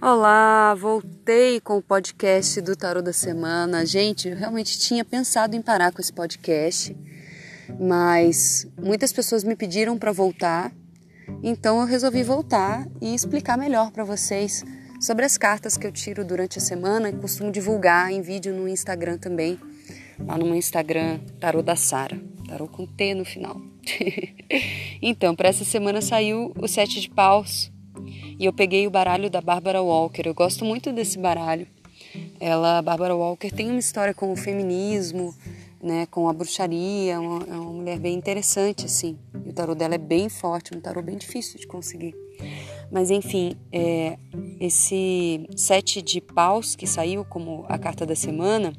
Olá, voltei com o podcast do Tarô da Semana. Gente, eu realmente tinha pensado em parar com esse podcast, mas muitas pessoas me pediram para voltar, então eu resolvi voltar e explicar melhor para vocês sobre as cartas que eu tiro durante a semana e costumo divulgar em vídeo no Instagram também, lá no meu Instagram, Tarô da Sara, tarô com T no final. então, para essa semana saiu o Sete de Paus e eu peguei o baralho da Barbara Walker. Eu gosto muito desse baralho. Ela, Barbara Walker, tem uma história com o feminismo, né, com a bruxaria, é uma, é uma mulher bem interessante, assim. E o tarô dela é bem forte, um tarô bem difícil de conseguir. Mas enfim, é, esse sete de paus que saiu como a carta da semana,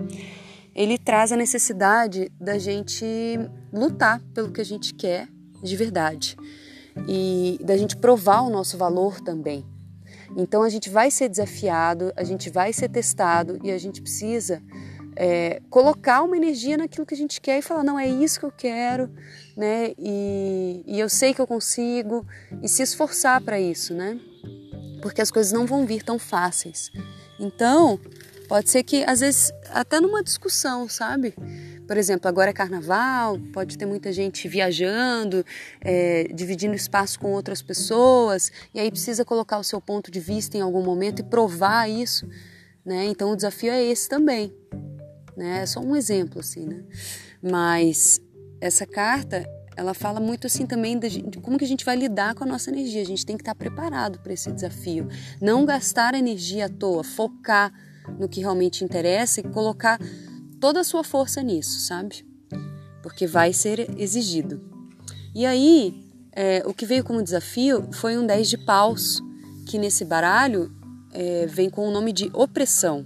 ele traz a necessidade da gente lutar pelo que a gente quer de verdade e da gente provar o nosso valor também. Então a gente vai ser desafiado, a gente vai ser testado e a gente precisa é, colocar uma energia naquilo que a gente quer e falar não é isso que eu quero, né? E, e eu sei que eu consigo e se esforçar para isso, né? Porque as coisas não vão vir tão fáceis. Então pode ser que às vezes até numa discussão, sabe? Por exemplo, agora é carnaval, pode ter muita gente viajando, é, dividindo espaço com outras pessoas, e aí precisa colocar o seu ponto de vista em algum momento e provar isso. Né? Então o desafio é esse também. Né? É só um exemplo, assim, né? Mas essa carta ela fala muito assim também de, como que a gente vai lidar com a nossa energia. A gente tem que estar preparado para esse desafio. Não gastar energia à toa, focar no que realmente interessa e colocar toda a sua força nisso, sabe? Porque vai ser exigido. E aí, é, o que veio como desafio foi um 10 de paus, que nesse baralho é, vem com o nome de opressão.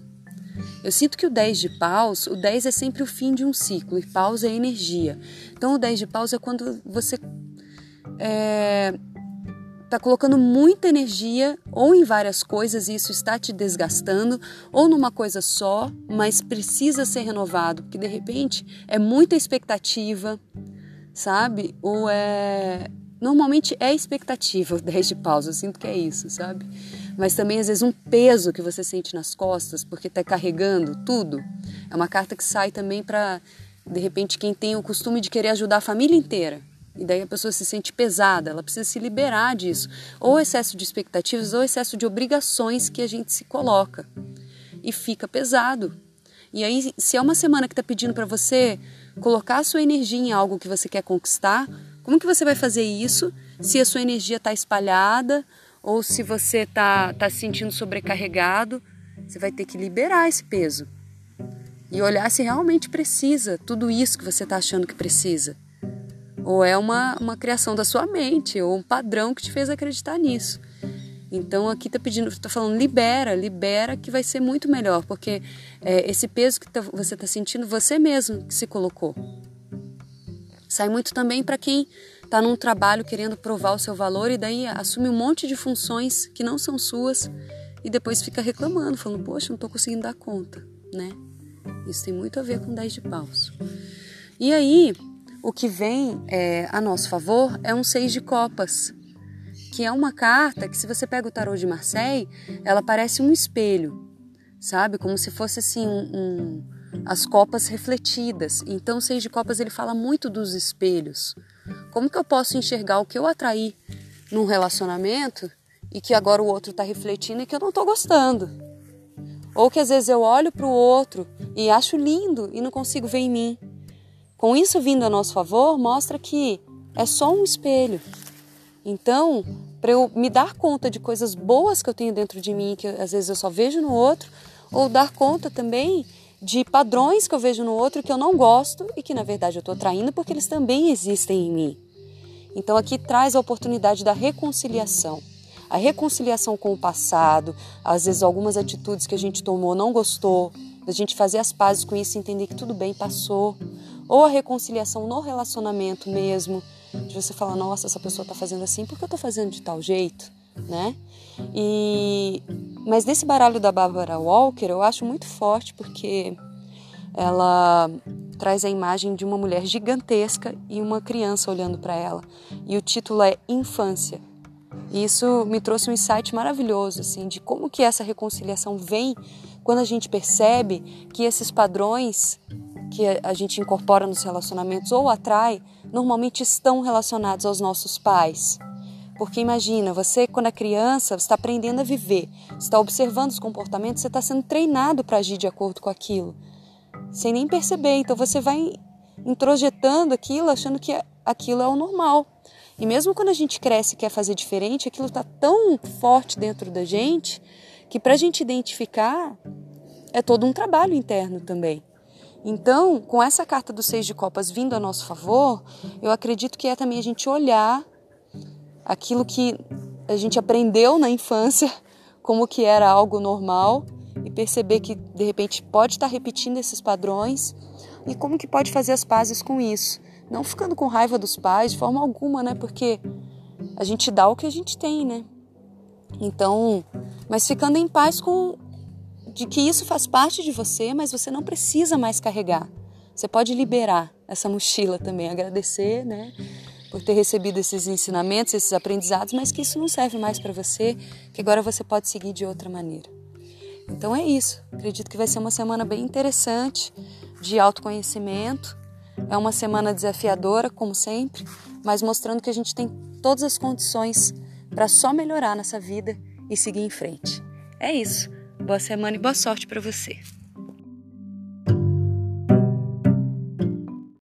Eu sinto que o 10 de paus, o 10 é sempre o fim de um ciclo e paus é energia. Então o 10 de paus é quando você é, está colocando muita energia ou em várias coisas e isso está te desgastando, ou numa coisa só, mas precisa ser renovado, porque de repente é muita expectativa, sabe? Ou é. Normalmente é expectativa o 10 de pausa, eu sinto que é isso, sabe? Mas também às vezes um peso que você sente nas costas porque está carregando tudo. É uma carta que sai também para, de repente, quem tem o costume de querer ajudar a família inteira e daí a pessoa se sente pesada, ela precisa se liberar disso. Ou excesso de expectativas, ou excesso de obrigações que a gente se coloca. E fica pesado. E aí, se é uma semana que está pedindo para você colocar a sua energia em algo que você quer conquistar, como que você vai fazer isso se a sua energia está espalhada ou se você está tá se sentindo sobrecarregado? Você vai ter que liberar esse peso e olhar se realmente precisa tudo isso que você está achando que precisa. Ou é uma, uma criação da sua mente, ou um padrão que te fez acreditar nisso. Então aqui está pedindo, está falando libera, libera que vai ser muito melhor, porque é, esse peso que tá, você está sentindo, você mesmo que se colocou. Sai muito também para quem está num trabalho querendo provar o seu valor e daí assume um monte de funções que não são suas e depois fica reclamando, falando, poxa, não estou conseguindo dar conta, né? Isso tem muito a ver com 10 de paus. E aí, o que vem é, a nosso favor é um seis de copas, que é uma carta que se você pega o tarô de Marseille, ela parece um espelho, sabe? Como se fosse assim um, um, as copas refletidas. Então o seis de copas ele fala muito dos espelhos. Como que eu posso enxergar o que eu atraí num relacionamento e que agora o outro está refletindo e que eu não estou gostando? Ou que às vezes eu olho para o outro e acho lindo e não consigo ver em mim. Com isso vindo a nosso favor, mostra que é só um espelho. Então, para eu me dar conta de coisas boas que eu tenho dentro de mim, que às vezes eu só vejo no outro, ou dar conta também de padrões que eu vejo no outro que eu não gosto e que na verdade eu estou traindo porque eles também existem em mim. Então aqui traz a oportunidade da reconciliação. A reconciliação com o passado, às vezes algumas atitudes que a gente tomou não gostou, da gente fazer as pazes com isso e entender que tudo bem, passou ou a reconciliação no relacionamento mesmo, de você falar, nossa, essa pessoa está fazendo assim, por que eu estou fazendo de tal jeito, né? E mas nesse baralho da Barbara Walker eu acho muito forte porque ela traz a imagem de uma mulher gigantesca e uma criança olhando para ela. E o título é Infância. E isso me trouxe um insight maravilhoso, assim, de como que essa reconciliação vem quando a gente percebe que esses padrões que a gente incorpora nos relacionamentos ou atrai, normalmente estão relacionados aos nossos pais. Porque imagina, você quando é criança, você está aprendendo a viver, está observando os comportamentos, você está sendo treinado para agir de acordo com aquilo, sem nem perceber. Então você vai introjetando aquilo, achando que aquilo é o normal. E mesmo quando a gente cresce e quer fazer diferente, aquilo está tão forte dentro da gente que para a gente identificar é todo um trabalho interno também. Então, com essa carta dos seis de copas vindo a nosso favor, eu acredito que é também a gente olhar aquilo que a gente aprendeu na infância como que era algo normal e perceber que de repente pode estar repetindo esses padrões e como que pode fazer as pazes com isso. Não ficando com raiva dos pais de forma alguma, né? Porque a gente dá o que a gente tem, né? Então, mas ficando em paz com de que isso faz parte de você, mas você não precisa mais carregar. Você pode liberar essa mochila também, agradecer, né? Por ter recebido esses ensinamentos, esses aprendizados, mas que isso não serve mais para você, que agora você pode seguir de outra maneira. Então é isso. Acredito que vai ser uma semana bem interessante de autoconhecimento. É uma semana desafiadora, como sempre, mas mostrando que a gente tem todas as condições para só melhorar nessa vida e seguir em frente. É isso. Boa semana e boa sorte para você.